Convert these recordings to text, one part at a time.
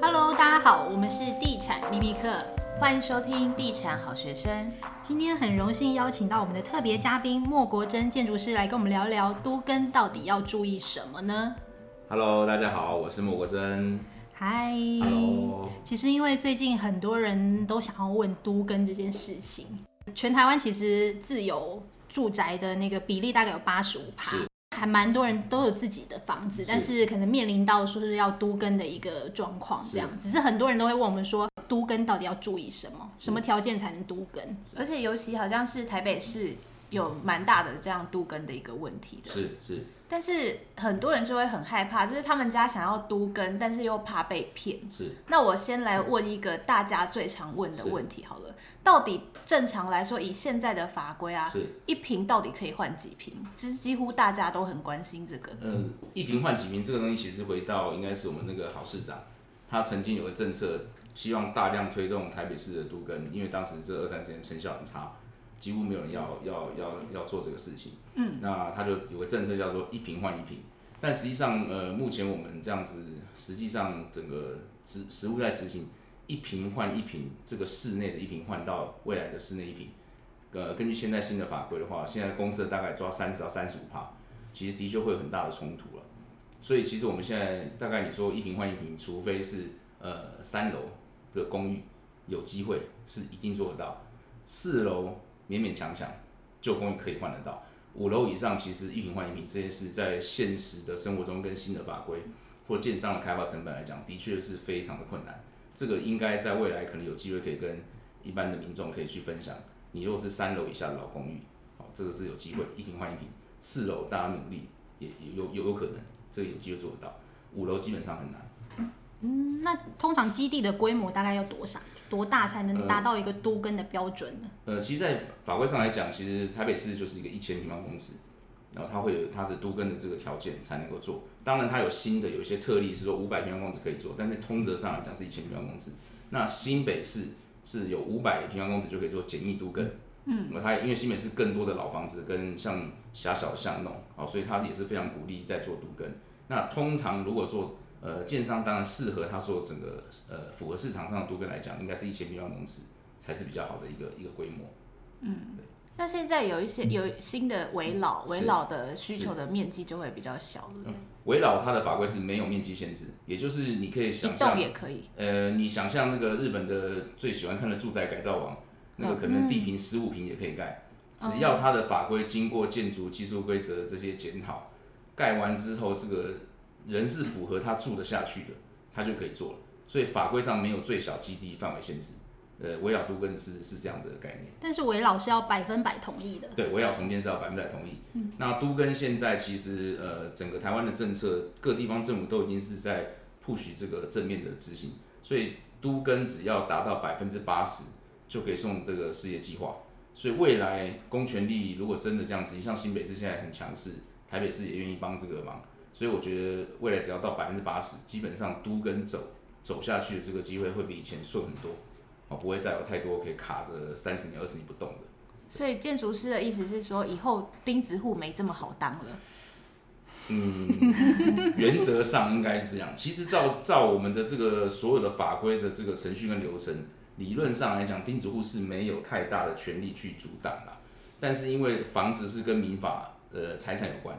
Hello，大家好，我们是地产秘密客，欢迎收听地产好学生。今天很荣幸邀请到我们的特别嘉宾莫国珍建筑师来跟我们聊聊都更到底要注意什么呢？Hello，大家好，我是莫国珍。嗨 Hello，其实因为最近很多人都想要问都更这件事情，全台湾其实自有住宅的那个比例大概有八十五趴。还蛮多人都有自己的房子，但是可能面临到说是要都跟的一个状况，这样。只是很多人都会问我们说，都跟到底要注意什么？什么条件才能都跟？而且尤其好像是台北市有蛮大的这样都跟的一个问题的。是是。但是很多人就会很害怕，就是他们家想要都跟，但是又怕被骗。是。那我先来问一个大家最常问的问题好了。到底正常来说，以现在的法规啊，是一瓶到底可以换几瓶？其实几乎大家都很关心这个。嗯，一瓶换几瓶这个东西，其实回到应该是我们那个郝市长，他曾经有个政策，希望大量推动台北市的都跟，因为当时这二三十年成效很差，几乎没有人要要要要做这个事情。嗯，那他就有个政策叫做一瓶换一瓶，但实际上呃，目前我们这样子，实际上整个执实务在执行。一瓶换一瓶，这个室内的一瓶换到未来的室内一瓶，呃，根据现在新的法规的话，现在公设大概抓三十到三十五趴，其实的确会有很大的冲突了。所以其实我们现在大概你说一瓶换一瓶，除非是呃三楼的公寓有机会是一定做得到，四楼勉勉强强旧公寓可以换得到，五楼以上其实一坪换一坪这件事在现实的生活中跟新的法规或建商的开发成本来讲，的确是非常的困难。这个应该在未来可能有机会可以跟一般的民众可以去分享。你如果是三楼以下的老公寓，好，这个是有机会一坪换一坪。四楼大家努力也也有有有可能，这个有机会做得到。五楼基本上很难。嗯，那通常基地的规模大概要多少？多大才能达到一个多根的标准呢？呃，其实，在法规上来讲，其实台北市就是一个一千平方公尺。然后它会有它是多根的这个条件才能够做，当然它有新的有一些特例是说五百平方公尺可以做，但是通则上来讲是一千平方公尺。那新北市是有五百平方公尺就可以做简易都更，嗯，那它因为新北市更多的老房子跟像狭小的巷弄，好，所以它也是非常鼓励在做都更。那通常如果做呃建商当然适合他做整个呃符合市场上的都更来讲，应该是一千平方公尺才是比较好的一个一个规模，嗯，对。那现在有一些有新的围老，围老的需求的面积就会比较小，对不对？危老它的法规是没有面积限制，也就是你可以想象，也可以。呃，你想象那个日本的最喜欢看的住宅改造王，那个可能地平十五平也可以盖，只要它的法规经过建筑技术规则这些检讨，盖完之后这个人是符合他住得下去的，他就可以做了。所以法规上没有最小基地范围限制。呃，围绕都跟是是这样的概念，但是危老是要百分百同意的。对，围绕重建是要百分百同意。嗯，那都跟现在其实呃，整个台湾的政策，各地方政府都已经是在 push 这个正面的执行，所以都跟只要达到百分之八十，就可以送这个事业计划。所以未来公权力如果真的这样子，像新北市现在很强势，台北市也愿意帮这个忙，所以我觉得未来只要到百分之八十，基本上都跟走走下去的这个机会会比以前顺很多。哦，不会再有太多可以卡着三十年、二十年不动的。所以建筑师的意思是说，以后钉子户没这么好当了。嗯，原则上应该是这样。其实照照我们的这个所有的法规的这个程序跟流程，理论上来讲，钉子户是没有太大的权利去阻挡啦。但是因为房子是跟民法呃财产有关，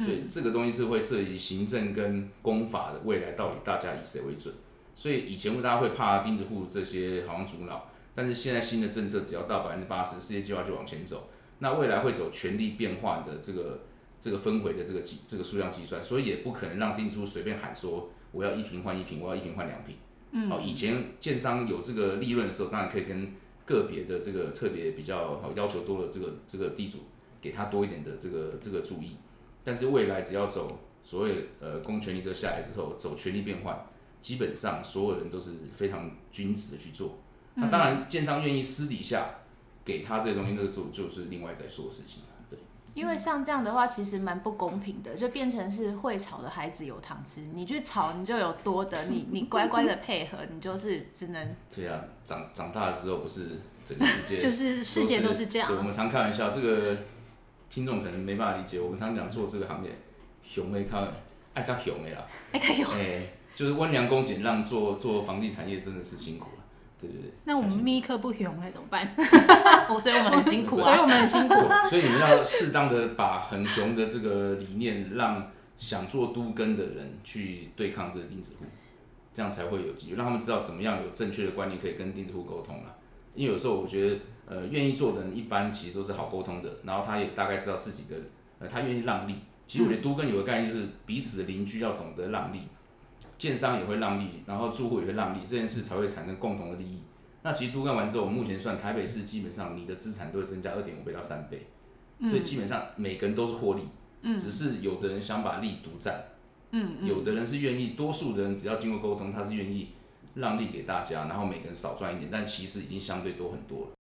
所以这个东西是会涉及行政跟公法的未来到底大家以谁为准。所以以前大家会怕钉子户这些好像阻挠，但是现在新的政策只要到百分之八十，事业计划就往前走。那未来会走权力变换的这个这个分回的这个计这个数量计算，所以也不可能让钉子户随便喊说我要一瓶换一瓶，我要一瓶换两瓶。嗯，哦，以前建商有这个利润的时候，当然可以跟个别的这个特别比较好要求多的这个这个地主给他多一点的这个这个注意。但是未来只要走所谓呃公权力这下来之后，走权力变换。基本上所有人都是非常均质的去做，那当然建商愿意私底下给他这些东西，那个就就是另外在说的事情了。对，因为像这样的话，其实蛮不公平的，就变成是会吵的孩子有糖吃，你去吵你就有多的，你你乖乖的配合，你就是只能。对啊，长长大了之后不是整个世界 就是世界都是这样。对，我们常开玩笑，这个听众可能没办法理解，我们常讲做这个行业，熊没看爱看熊的啦，爱看熊，哎，就是温良恭俭让做做房地产业真的是辛苦了，对对对。那我们咪克不熊了怎么办？所以我们很辛苦啊，所以我们很辛苦，所以你们要适当的把很熊的这个理念，让想做都跟的人去对抗这个钉子户，这样才会有机会，让他们知道怎么样有正确的观念可以跟钉子户沟通了。因为有时候我觉得，呃，愿意做的人一般其实都是好沟通的，然后他也大概知道自己的，呃，他愿意让利。其实我觉得都更有个概念就是彼此的邻居要懂得让利，建商也会让利，然后住户也会让利，这件事才会产生共同的利益。那其实都干完之后，我目前算台北市基本上你的资产都会增加二点五倍到三倍，所以基本上每个人都是获利，只是有的人想把利独占，嗯有的人是愿意，多数的人只要经过沟通，他是愿意。让利给大家，然后每个人少赚一点，但其实已经相对多很多了。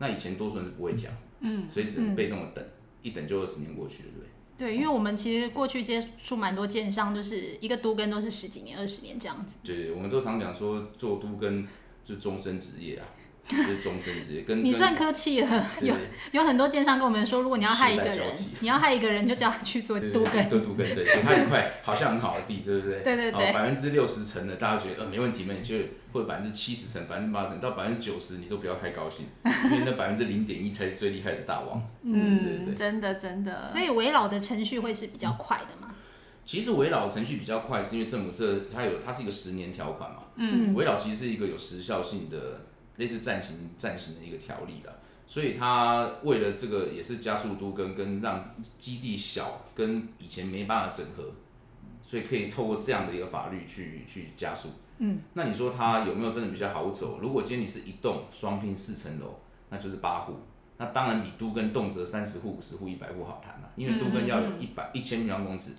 那以前多数人是不会讲，嗯，所以只能被动的等，嗯、一等就二十年过去了，对。对，因为我们其实过去接触蛮多建商，就是一个都跟都是十几年、二十年这样子。对，我们都常讲说做都跟就终身职业啊。是终身职业，跟你算客气了。有有很多奸商跟我们说，如果你要害一个人，你要害一个人，就叫他去做都更。做都更，对，给他一块好像很好的地，对不对？对对对。百分之六十成的，大家觉得呃没问题，没问题，就或者百分之七十成、百分之八十成到百分之九十，你都不要太高兴，因为那百分之零点一才是最厉害的大王。嗯，真的真的。所以围老的程序会是比较快的嘛？其实围绕程序比较快，是因为政府这它有它是一个十年条款嘛。嗯。围绕其实是一个有时效性的。类似暂行暂行的一个条例的，所以他为了这个也是加速都跟跟让基地小跟以前没办法整合，所以可以透过这样的一个法律去去加速。嗯，那你说他有没有真的比较好走？如果今天你是一栋双拼四层楼，那就是八户，那当然比都跟动辄三十户、五十户、一百户好谈了，因为都跟要有一百一千平方公尺，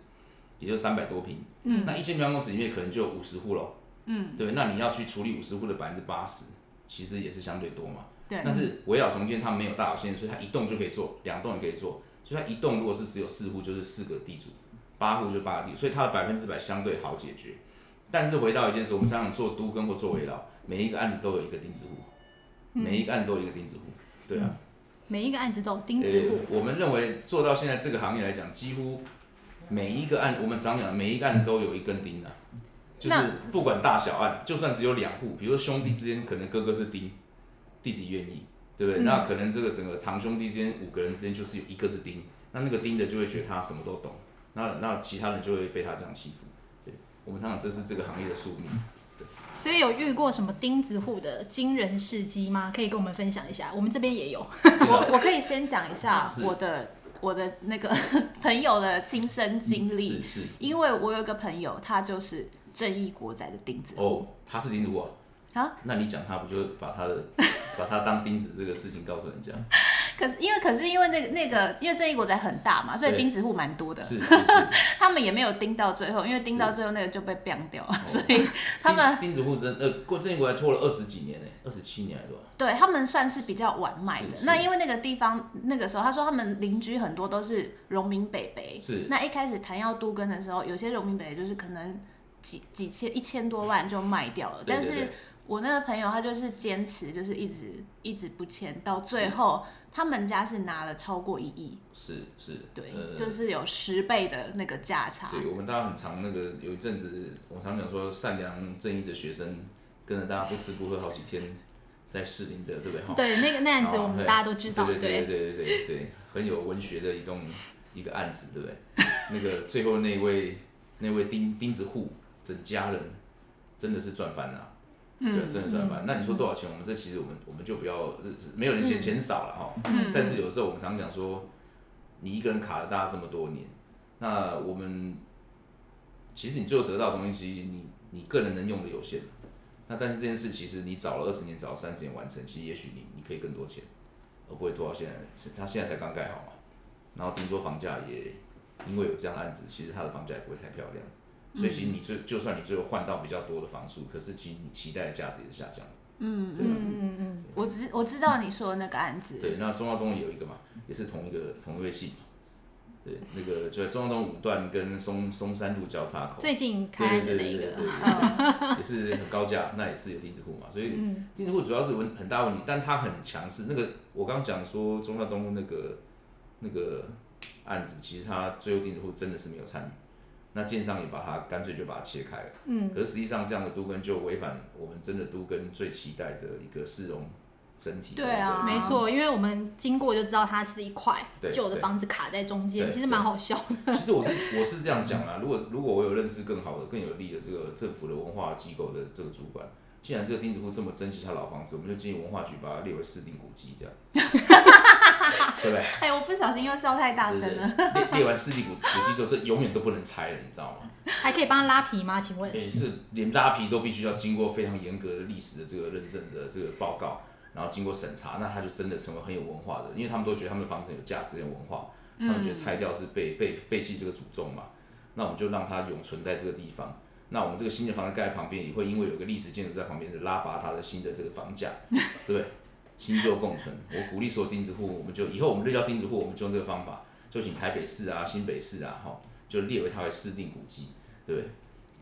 也就三百多平。嗯，那一千平方公尺里面可能就有五十户喽。嗯，对，那你要去处理五十户的百分之八十。其实也是相对多嘛，对。但是围老重建它没有大小限，所以它一栋就可以做，两栋也可以做。所以它一栋如果是只有四户，就是四个地主；八户就八个地主，所以它的百分之百相对好解决。但是回到一件事，我们想想做都跟或做围老，每一个案子都有一个钉子户，每一个案子都有一个钉子户，对啊。每一个案子都有钉子户。我们认为做到现在这个行业来讲，几乎每一个案，我们常讲每一个案子都有一根钉的。就是不管大小案，就算只有两户，比如说兄弟之间，可能哥哥是丁，弟弟愿意，对不对？嗯、那可能这个整个堂兄弟之间五个人之间就是有一个是丁，那那个丁的就会觉得他什么都懂，那那其他人就会被他这样欺负。对，我们常常这是这个行业的宿命。所以有遇过什么钉子户的惊人事迹吗？可以跟我们分享一下。我们这边也有。我我可以先讲一下我的我的那个 朋友的亲身经历。是是。因为我有一个朋友，他就是。正义国仔的钉子哦，他是钉子户啊？啊？那你讲他不就把他的 把他当钉子这个事情告诉人家？可是因为可是因为那个那个因为正义国仔很大嘛，所以钉子户蛮多的。是是是。他们也没有钉到最后，因为钉到最后那个就被钉掉了，所以他们钉子户真呃过正义国仔拖了二十几年呢，二十七年还是多少？对他们算是比较晚卖的。那因为那个地方那个时候，他说他们邻居很多都是农民北北。是。那一开始谈要都跟的时候，有些农民北北就是可能。几几千一千多万就卖掉了，但是我那个朋友他就是坚持，就是一直一直不签，到最后他们家是拿了超过一亿，是是，对，就是有十倍的那个价差。对，我们大家很常那个有一阵子，我常讲说善良正义的学生跟着大家不吃不喝好几天，在士林的，对不对？对，那个那案子我们大家都知道，对对对对对对，很有文学的一栋一个案子，对不对？那个最后那位那位钉钉子户。整家人真的是赚翻了，嗯、对，真的赚翻。嗯、那你说多少钱？我们这其实我们我们就不要，没有人嫌钱少了哈。嗯、但是有时候我们常讲说，你一个人卡了大家这么多年，那我们其实你最后得到的东西，你你个人能用的有限。那但是这件事其实你早了二十年，早了三十年完成，其实也许你你可以更多钱，而不会拖到现在。他现在才刚盖好嘛，然后听说房价也因为有这样的案子，其实他的房价也不会太漂亮。所以其实你最就算你最后换到比较多的房数，可是其实你期待的价值也是下降的。嗯嗯嗯嗯，我知我知道你说的那个案子。对，那忠孝东有一个嘛，也是同一个同一位系。对，那个就在忠孝东五段跟松松山路交叉口。最近开的那一个。也是很高价，那也是有钉子户嘛，所以钉子户主要是问很大问题，但他很强势。那个我刚刚讲说忠孝东那个那个案子，其实他最后钉子户真的是没有参与。那建商也把它干脆就把它切开了。嗯，可是实际上这样的都根就违反我们真的都根最期待的一个市容整体。对啊，没错，因为我们经过就知道它是一块旧的房子卡在中间，其实蛮好笑的。其实我是我是这样讲啦，如果如果我有认识更好的、更有利的这个政府的文化机构的这个主管。既然这个钉子户这么珍惜他老房子，我们就建议文化局把它列为市定古迹，这样，对不对？哎、欸，我不小心又笑太大声了。对对对，列列完市定古古迹之后，这永远都不能拆了，你知道吗？还可以帮他拉皮吗？请问？对、欸，是连拉皮都必须要经过非常严格的历史的这个认证的这个报告，然后经过审查，那他就真的成为很有文化的，因为他们都觉得他们的房子有价值、有文化，他们觉得拆掉是被被背弃这个祖宗嘛，那我们就让它永存在这个地方。那我们这个新的房子盖在旁边，也会因为有个历史建筑在旁边，是拉拔它的新的这个房价，对不对？新旧共存。我鼓励所有钉子户，我们就以后我们就叫钉子户，我们就用这个方法，就请台北市啊、新北市啊，哈，就列为它为市定古迹，对？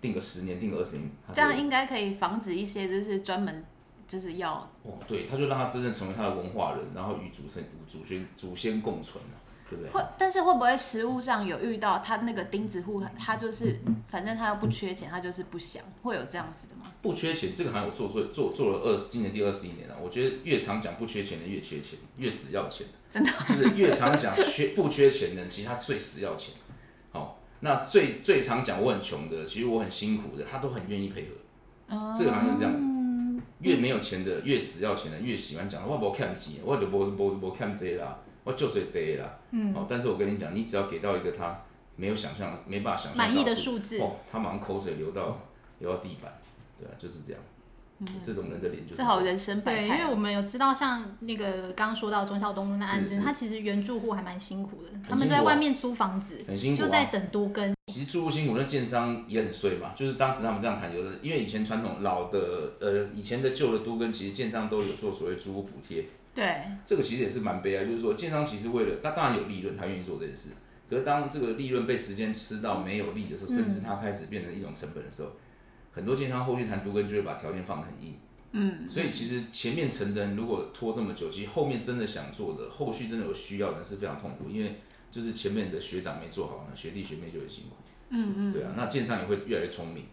定个十年，定个二十年，这样应该可以防止一些就是专门就是要哦，对，他就让他真正成为他的文化人，然后与祖先、祖先、祖先共存对不对？会，但是会不会实物上有遇到他那个钉子户，他就是反正他又不缺钱，他就是不想，会有这样子的吗？不缺钱，这个好像我做做做做了二十，今年第二十一年了。我觉得越常讲不缺钱的越缺钱，越死要钱。真的，就是越常讲缺不缺钱的，其实他最死要钱。好，那最最常讲我很穷的，其实我很辛苦的，他都很愿意配合。嗯，这个好像是这样的。越没有钱的，越死要钱的，越喜欢讲我不看钱，我就不不不看这啦。我就最低啦，嗯，哦，但是我跟你讲，你只要给到一个他没有想象、没办法想象满意的数字，哦，他马上口水流到流到地板，对啊，就是这样，嗯，这种人的脸就是这好人生百态。对，因为我们有知道，像那个刚刚说到忠孝东路那案子，他其实原住户还蛮辛苦的，他们在外面租房子，很辛苦，就在等都更。其实住户辛苦，那建商也很衰嘛，就是当时他们这样谈，有的因为以前传统老的呃以前的旧的都更，其实建商都有做所谓租屋补贴。对，这个其实也是蛮悲哀，就是说，建商其实为了他当然有利润，他愿意做这件事。可是当这个利润被时间吃到没有利的时候，甚至他开始变成一种成本的时候，嗯、很多建商后续谈独根就会把条件放得很硬。嗯，所以其实前面成的人如果拖这么久，其实后面真的想做的，后续真的有需要的人是非常痛苦，因为就是前面的学长没做好呢，学弟学妹就很辛苦。嗯嗯，对啊，那建商也会越来越聪明。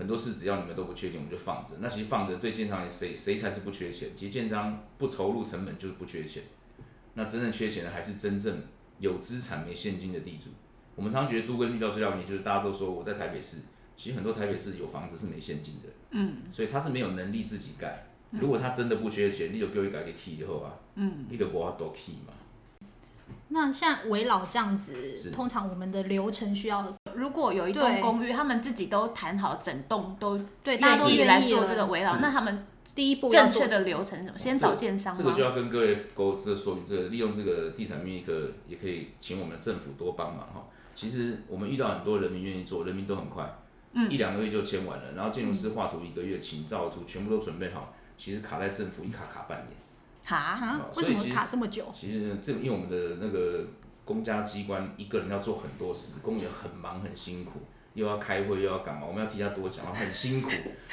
很多事只要你们都不缺钱，我们就放着。那其实放着对建商谁谁才是不缺钱？其实建商不投入成本就是不缺钱。那真正缺钱的还是真正有资产没现金的地主。我们常常觉得都跟遇到最大问题就是大家都说我在台北市，其实很多台北市有房子是没现金的。嗯。所以他是没有能力自己盖。如果他真的不缺钱，你就给我改给 key 以后啊。嗯。你就给我多 key 嘛。那像围老这样子，通常我们的流程需要，如果有一栋公寓，他们自己都谈好整栋都对，大家都愿意做这个围老，那他们第一步正确的流程是什么？先找建商吗？这个就要跟各位沟这说明，这个利用这个地产秘密课也可以请我们的政府多帮忙哈。其实我们遇到很多人民愿意做，人民都很快，嗯，一两个月就签完了，然后建筑师画图一个月，请照图全部都准备好，其实卡在政府一卡卡半年。哈？为什么卡这么久？其实这因为我们的那个公家机关一个人要做很多事，公务员很忙很辛苦，又要开会又要干嘛，我们要替他多讲，很辛苦，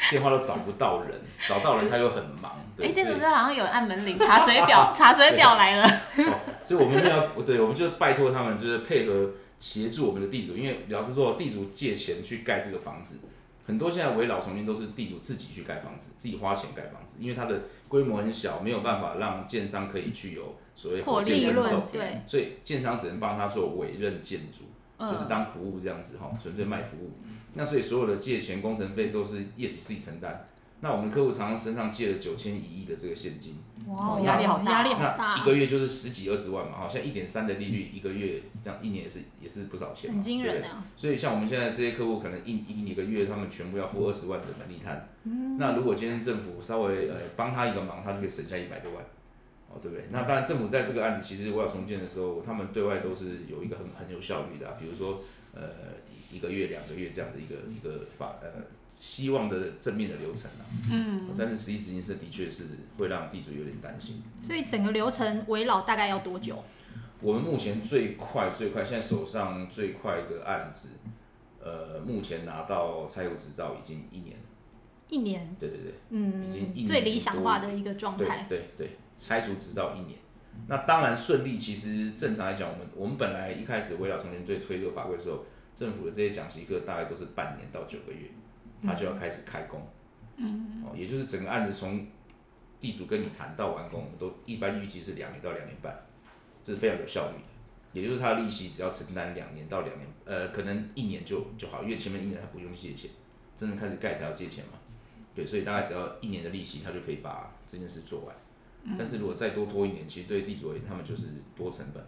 电话都找不到人，找到人他又很忙。哎，建筑师好像有人按门铃，查水表，查水表来了。所以我们要，对，我们就拜托他们，就是配合协助我们的地主，因为老实说，地主借钱去盖这个房子。很多现在围老重建都是地主自己去盖房子，自己花钱盖房子，因为它的规模很小，没有办法让建商可以去有所谓火箭分手，对，所以建商只能帮他做委任建筑，嗯、就是当服务这样子哈，纯粹卖服务。那所以所有的借钱、工程费都是业主自己承担。那我们客户常常身上借了九千一亿的这个现金，哇，压力好大，压力好大，一个月就是十几二十万嘛，好像一点三的利率，一个月这样一年也是也是不少钱，很惊人啊。所以像我们现在这些客户，可能一一一个月他们全部要付二十万的本利摊，那如果今天政府稍微呃帮他一个忙，他就可以省下一百多万，哦，对不对？那当然政府在这个案子其实我要重建的时候，他们对外都是有一个很很有效率的，比如说呃一个月两个月这样的一个一个法呃。希望的正面的流程啊，嗯，但是实际执行是的确是会让地主有点担心。所以整个流程围绕大概要多久？我们目前最快最快，现在手上最快的案子，呃，目前拿到拆除执照已经一年。一年？对对对，嗯，已经一年最理想化的一个状态。对对对，拆除执照一年，那当然顺利。其实正常来讲，我们我们本来一开始围绕重建队推这个法规的时候。政府的这些讲习课大概都是半年到九个月，他就要开始开工。嗯，哦，也就是整个案子从地主跟你谈到完工，都一般预计是两年到两年半，这是非常有效率的。也就是他的利息只要承担两年到两年，呃，可能一年就就好，因为前面一年他不用借钱，真正开始盖才要借钱嘛。对，所以大概只要一年的利息，他就可以把这件事做完。嗯、但是如果再多拖一年，其实对地主而言，他们就是多成本。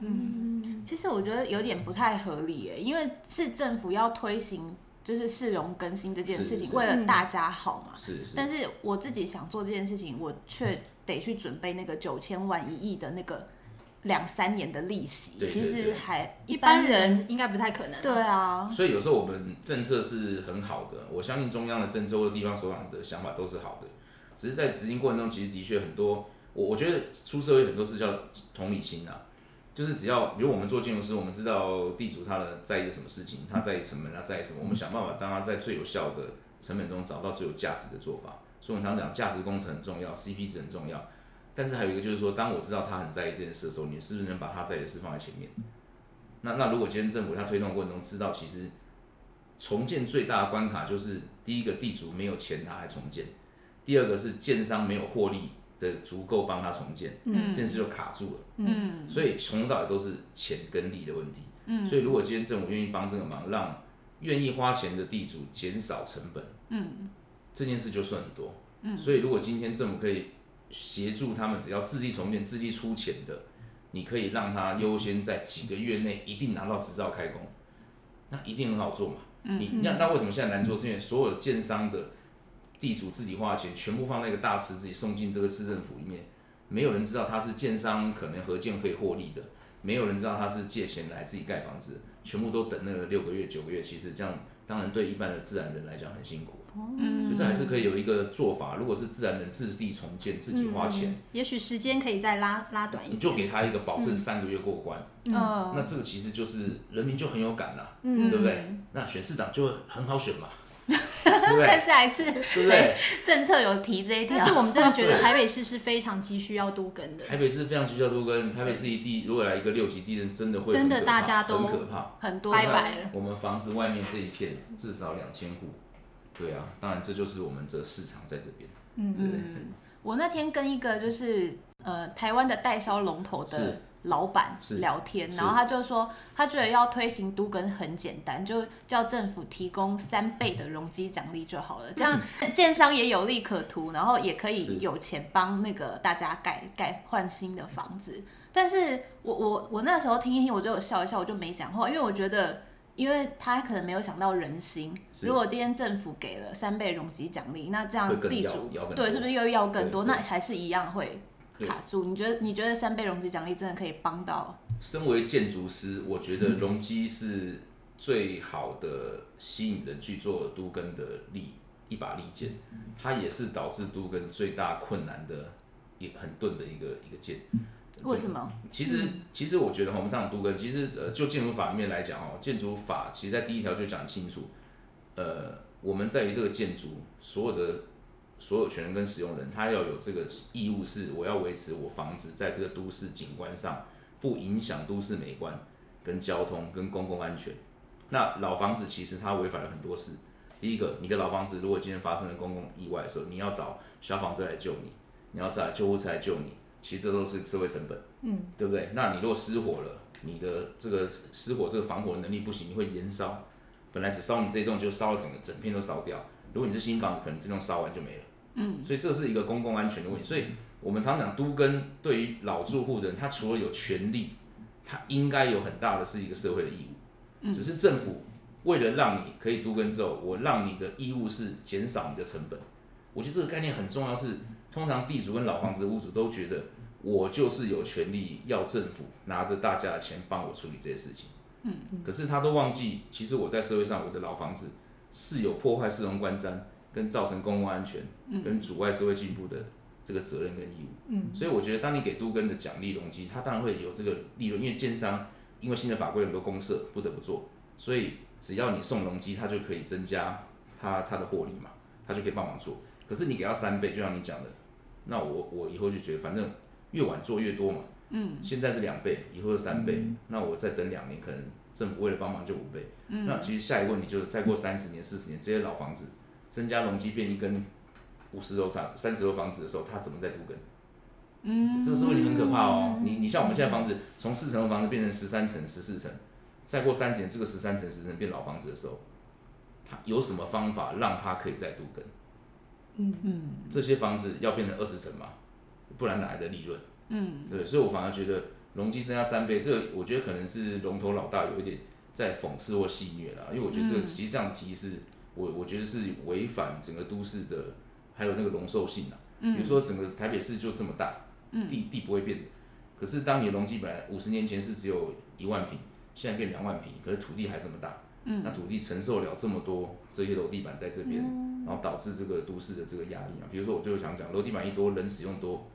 嗯，其实我觉得有点不太合理诶，因为是政府要推行就是市容更新这件事情，为了大家好嘛。是是。但是我自己想做这件事情，我却得去准备那个九千万一亿的那个。两三年的利息，对对对，其实还一般人应该不太可能。对啊，所以有时候我们政策是很好的，我相信中央的政策或者地方首长的想法都是好的，只是在执行过程中，其实的确很多，我我觉得出社会很多事叫同理心啊，就是只要比如我们做建筑师，我们知道地主他的在意什么事情，他在意成本，他在意什么，我们想办法让他在最有效的成本中找到最有价值的做法。所以我们常常讲价值工程很重要，CP 值很重要。但是还有一个就是说，当我知道他很在意这件事的时候，你是不是能把他在意的事放在前面？那那如果今天政府他推动过程中知道，其实重建最大的关卡就是第一个地主没有钱他还重建，第二个是建商没有获利的足够帮他重建，嗯，这件事就卡住了，嗯，所以从头到尾都是钱跟利的问题，嗯，所以如果今天政府愿意帮这个忙，让愿意花钱的地主减少成本，嗯，这件事就算很多，嗯，所以如果今天政府可以。协助他们，只要自力重建、自力出钱的，你可以让他优先在几个月内一定拿到执照开工，那一定很好做嘛。嗯嗯你那那为什么现在难做？是因为所有建商的地主自己花钱，全部放在一个大池子里送进这个市政府里面，没有人知道他是建商可能合建可以获利的，没有人知道他是借钱来自己盖房子，全部都等那个六个月、九个月，其实这样当然对一般的自然人来讲很辛苦。嗯，所以这还是可以有一个做法。如果是自然人自力重建，自己花钱，嗯、也许时间可以再拉拉短一点。你就给他一个保证，三个月过关。嗯，那这个其实就是人民就很有感了，嗯，对不对？那选市长就很好选嘛。看下一次谁政策有提这一条，但是我们真的觉得台北市是非常急需要都更的。台北市非常急需要都更。台北市一地如果来一个六级地震，真的会真的大家都很可怕，很多拜拜了。我们房子外面这一片至少两千户。对啊，当然这就是我们这市场在这边。嗯嗯，我那天跟一个就是呃台湾的代销龙头的老板聊天，然后他就说他觉得要推行都更很简单，就叫政府提供三倍的容积奖励就好了，这样建商也有利可图，然后也可以有钱帮那个大家盖盖换新的房子。但是我我我那时候听一听，我就笑一笑，我就没讲话，因为我觉得。因为他可能没有想到人心，如果今天政府给了三倍容积奖励，那这样地主对是不是又要更多？那还是一样会卡住。你觉得你觉得三倍容积奖励真的可以帮到？身为建筑师，我觉得容积是最好的吸引人去做都更的利一把利剑，它也是导致都更最大困难的一很钝的一个一个剑。为什么？其实，嗯、其实我觉得我们这样都更，其实呃，就建筑法里面来讲哦，建筑法其实在第一条就讲清楚，呃，我们在于这个建筑所有的所有权人跟使用人，他要有这个义务，是我要维持我房子在这个都市景观上不影响都市美观、跟交通、跟公共安全。那老房子其实它违反了很多事。第一个，你的老房子如果今天发生了公共意外的时候，你要找消防队来救你，你要找救护车来救你。其实这都是社会成本，嗯，对不对？那你如果失火了，你的这个失火这个防火能力不行，你会延烧。本来只烧你这一栋，就烧了整个整片都烧掉。如果你是新房子，可能这栋烧完就没了，嗯。所以这是一个公共安全的问题。所以我们常讲都跟对于老住户的人，他除了有权利，他应该有很大的是一个社会的义务。嗯，只是政府为了让你可以都跟之后，我让你的义务是减少你的成本。我觉得这个概念很重要，是。通常地主跟老房子的屋主都觉得，我就是有权利要政府拿着大家的钱帮我处理这些事情。嗯，可是他都忘记，其实我在社会上，我的老房子是有破坏市容观瞻、跟造成公共安全、跟阻碍社会进步的这个责任跟义务。嗯，所以我觉得，当你给都更的奖励容积，他当然会有这个利润，因为建商因为新的法规很多公社不得不做，所以只要你送容积，他就可以增加他他的获利嘛，他就可以帮忙做。可是你给他三倍，就像你讲的。那我我以后就觉得，反正越晚做越多嘛。嗯。现在是两倍，以后是三倍。嗯。那我再等两年，可能政府为了帮忙就五倍。嗯、那其实下一个问题就是，再过三十年、四十年，这些老房子增加容积变一根五十楼长、三十楼房子的时候，它怎么再都更？嗯，这个是问题很可怕哦。你你像我们现在房子从四层楼房子变成十三层、十四层，再过三十年，这个十三层、十四层变老房子的时候，它有什么方法让它可以再度更？嗯嗯，这些房子要变成二十层嘛，不然哪来的利润？嗯，对，所以我反而觉得容积增加三倍，这个我觉得可能是龙头老大有一点在讽刺或戏谑了，因为我觉得这个其实这样提示我我觉得是违反整个都市的还有那个容受性啊。比如说整个台北市就这么大，地地不会变的，可是当你的容积本来五十年前是只有一万平，现在变两万平，可是土地还这么大，那土地承受了这么多这些楼地板在这边，然后导致这个都市的这个压力嘛。比如说我就想讲楼地板一多，人使用多，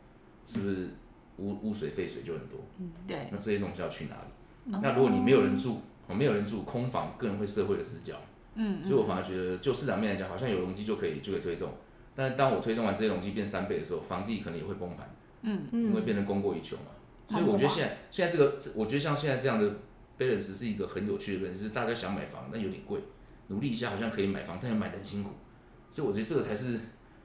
是不是？污污水废水就很多，嗯，对，那这些东西要去哪里？嗯、那如果你没有人住，哦，没有人住，空房更会社会的死角，嗯，嗯，所以我反而觉得，就市场面来讲，好像有容积就可以就可以推动，但是当我推动完这些容积变三倍的时候，房地可能也会崩盘，嗯嗯，因为变成供过于求嘛，所以我觉得现在现在这个，我觉得像现在这样的 balance 是一个很有趣的问题，是大家想买房，但有点贵，努力一下好像可以买房，但又买得很辛苦，所以我觉得这个才是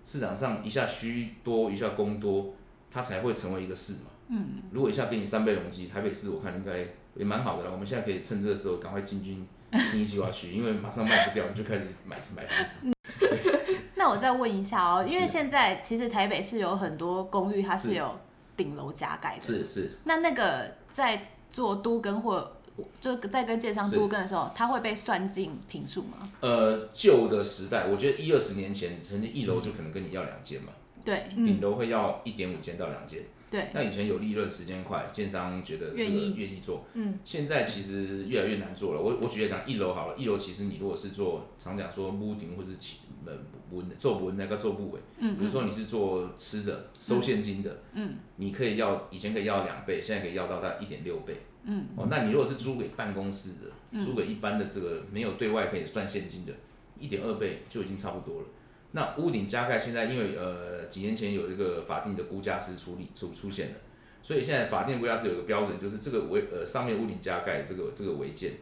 市场上一下需多一下供多。它才会成为一个市嘛。嗯，如果一下给你三倍容积，台北市我看应该也蛮好的了。我们现在可以趁这个时候赶快进军新计划区，因为马上卖不掉，你就开始买买房子。那我再问一下哦，因为现在其实台北是有很多公寓，它是有顶楼加盖的。是是。那那个在做都更或就在跟建商都更的时候，它会被算进坪数吗？呃，旧的时代，我觉得一二十年前，曾经一楼就可能跟你要两间嘛。对，顶楼会要一点五间到两间。对，那以前有利润，时间快，建商觉得这个愿意做。嗯，现在其实越来越难做了。我我举例讲，一楼好了，一楼其实你如果是做，常讲说屋顶或是起门不做不那个做不稳。嗯，比如说你是做吃的，收现金的。嗯，你可以要以前可以要两倍，现在可以要到大概一点六倍。嗯，哦，那你如果是租给办公室的，租给一般的这个没有对外可以算现金的，一点二倍就已经差不多了。那屋顶加盖现在因为呃几年前有一个法定的估价师处理出出现了，所以现在法定估价师有一个标准，就是这个违呃上面屋顶加盖这个这个违建，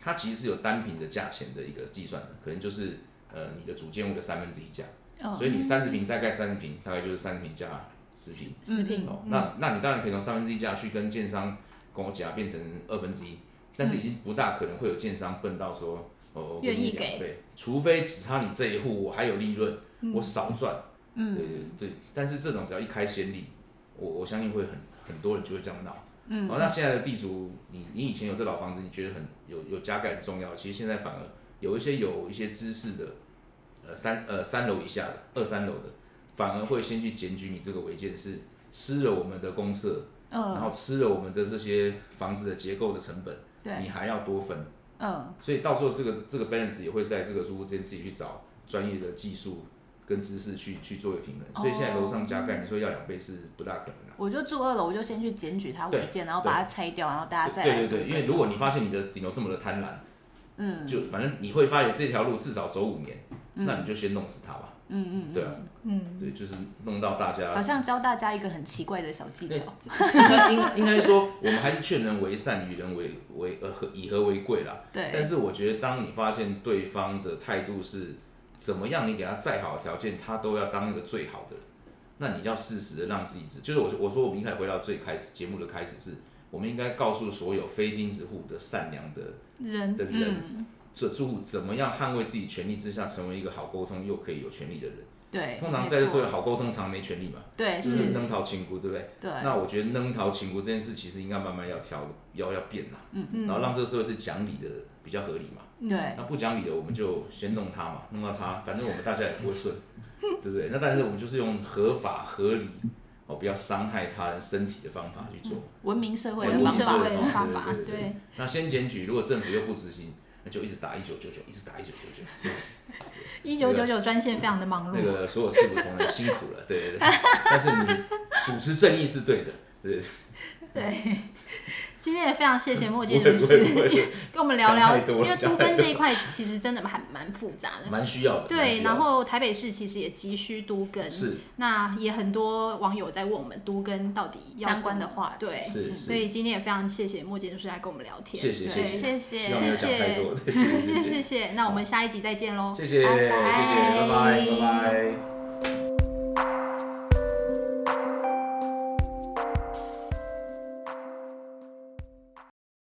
它其实是有单品的价钱的一个计算的，可能就是呃你的主建物的三分之一价，哦、所以你三十平再盖三十平，大概就是三十平加十平，十坪哦，那那你当然可以从三分之一价去跟建商跟我讲变成二分之一，但是已经不大可能会有建商笨到说。哦，愿意给，对，除非只差你这一户，我还有利润，嗯、我少赚，嗯，对对对。但是这种只要一开先例，我我相信会很很多人就会这样闹。嗯，哦，那现在的地主，你你以前有这老房子，你觉得很有有加盖很重要，其实现在反而有一些有一些知识的，呃三呃三楼以下的二三楼的，反而会先去检举你这个违建是吃了我们的公社，嗯，然后吃了我们的这些房子的结构的成本，对，你还要多分。嗯，所以到时候这个这个 balance 也会在这个租屋之间自己去找专业的技术跟知识去去做一个平衡。哦、所以现在楼上加盖，你说要两倍是不大可能的。我就住二楼，我就先去检举他违建，然后把它拆掉，然后大家再对对对，因为如果你发现你的顶楼这么的贪婪，嗯，就反正你会发现这条路至少走五年，嗯、那你就先弄死它吧。嗯嗯，嗯对啊，嗯，对，就是弄到大家，好像教大家一个很奇怪的小技巧。应应应该说，我们还是劝人为善，与人为为呃和以和为贵啦。对。但是我觉得，当你发现对方的态度是怎么样，你给他再好的条件，他都要当那个最好的，那你要适时的让自己知。就是我我说我们一开始回到最开始节目的开始是，我们应该告诉所有非钉子户的善良的人的人。嗯这住户怎么样捍卫自己权利之下，成为一个好沟通又可以有权利的人？对，通常在这社会好沟通，常没权利嘛。对，就是能讨情骨，对不对？对。那我觉得能讨情骨这件事，其实应该慢慢要调，要要变啦。嗯嗯。然后让这个社会是讲理的，比较合理嘛。对。那不讲理的，我们就先弄他嘛，弄到他，反正我们大家也不会顺，对不对？那但是我们就是用合法合理哦，不要伤害他人身体的方法去做。文明社会的方法。对。那先检举，如果政府又不执行。那就一直打一九九九，一直打一九九九。一九九九专线非常的忙碌。那个所有事务同仁辛苦了，对对对。但是你主持正义是对的，对。对。今天也非常谢谢莫建筑师跟我们聊聊，因为都跟这一块其实真的还蛮复杂的，蛮需要的。对，然后台北市其实也急需都跟，是。那也很多网友在问我们都跟到底相关的话，对，是。所以今天也非常谢谢莫建筑师来跟我们聊天，谢谢 谢谢。谢谢。谢谢谢谢。那我们下一集再见喽，谢谢谢谢，拜拜拜拜。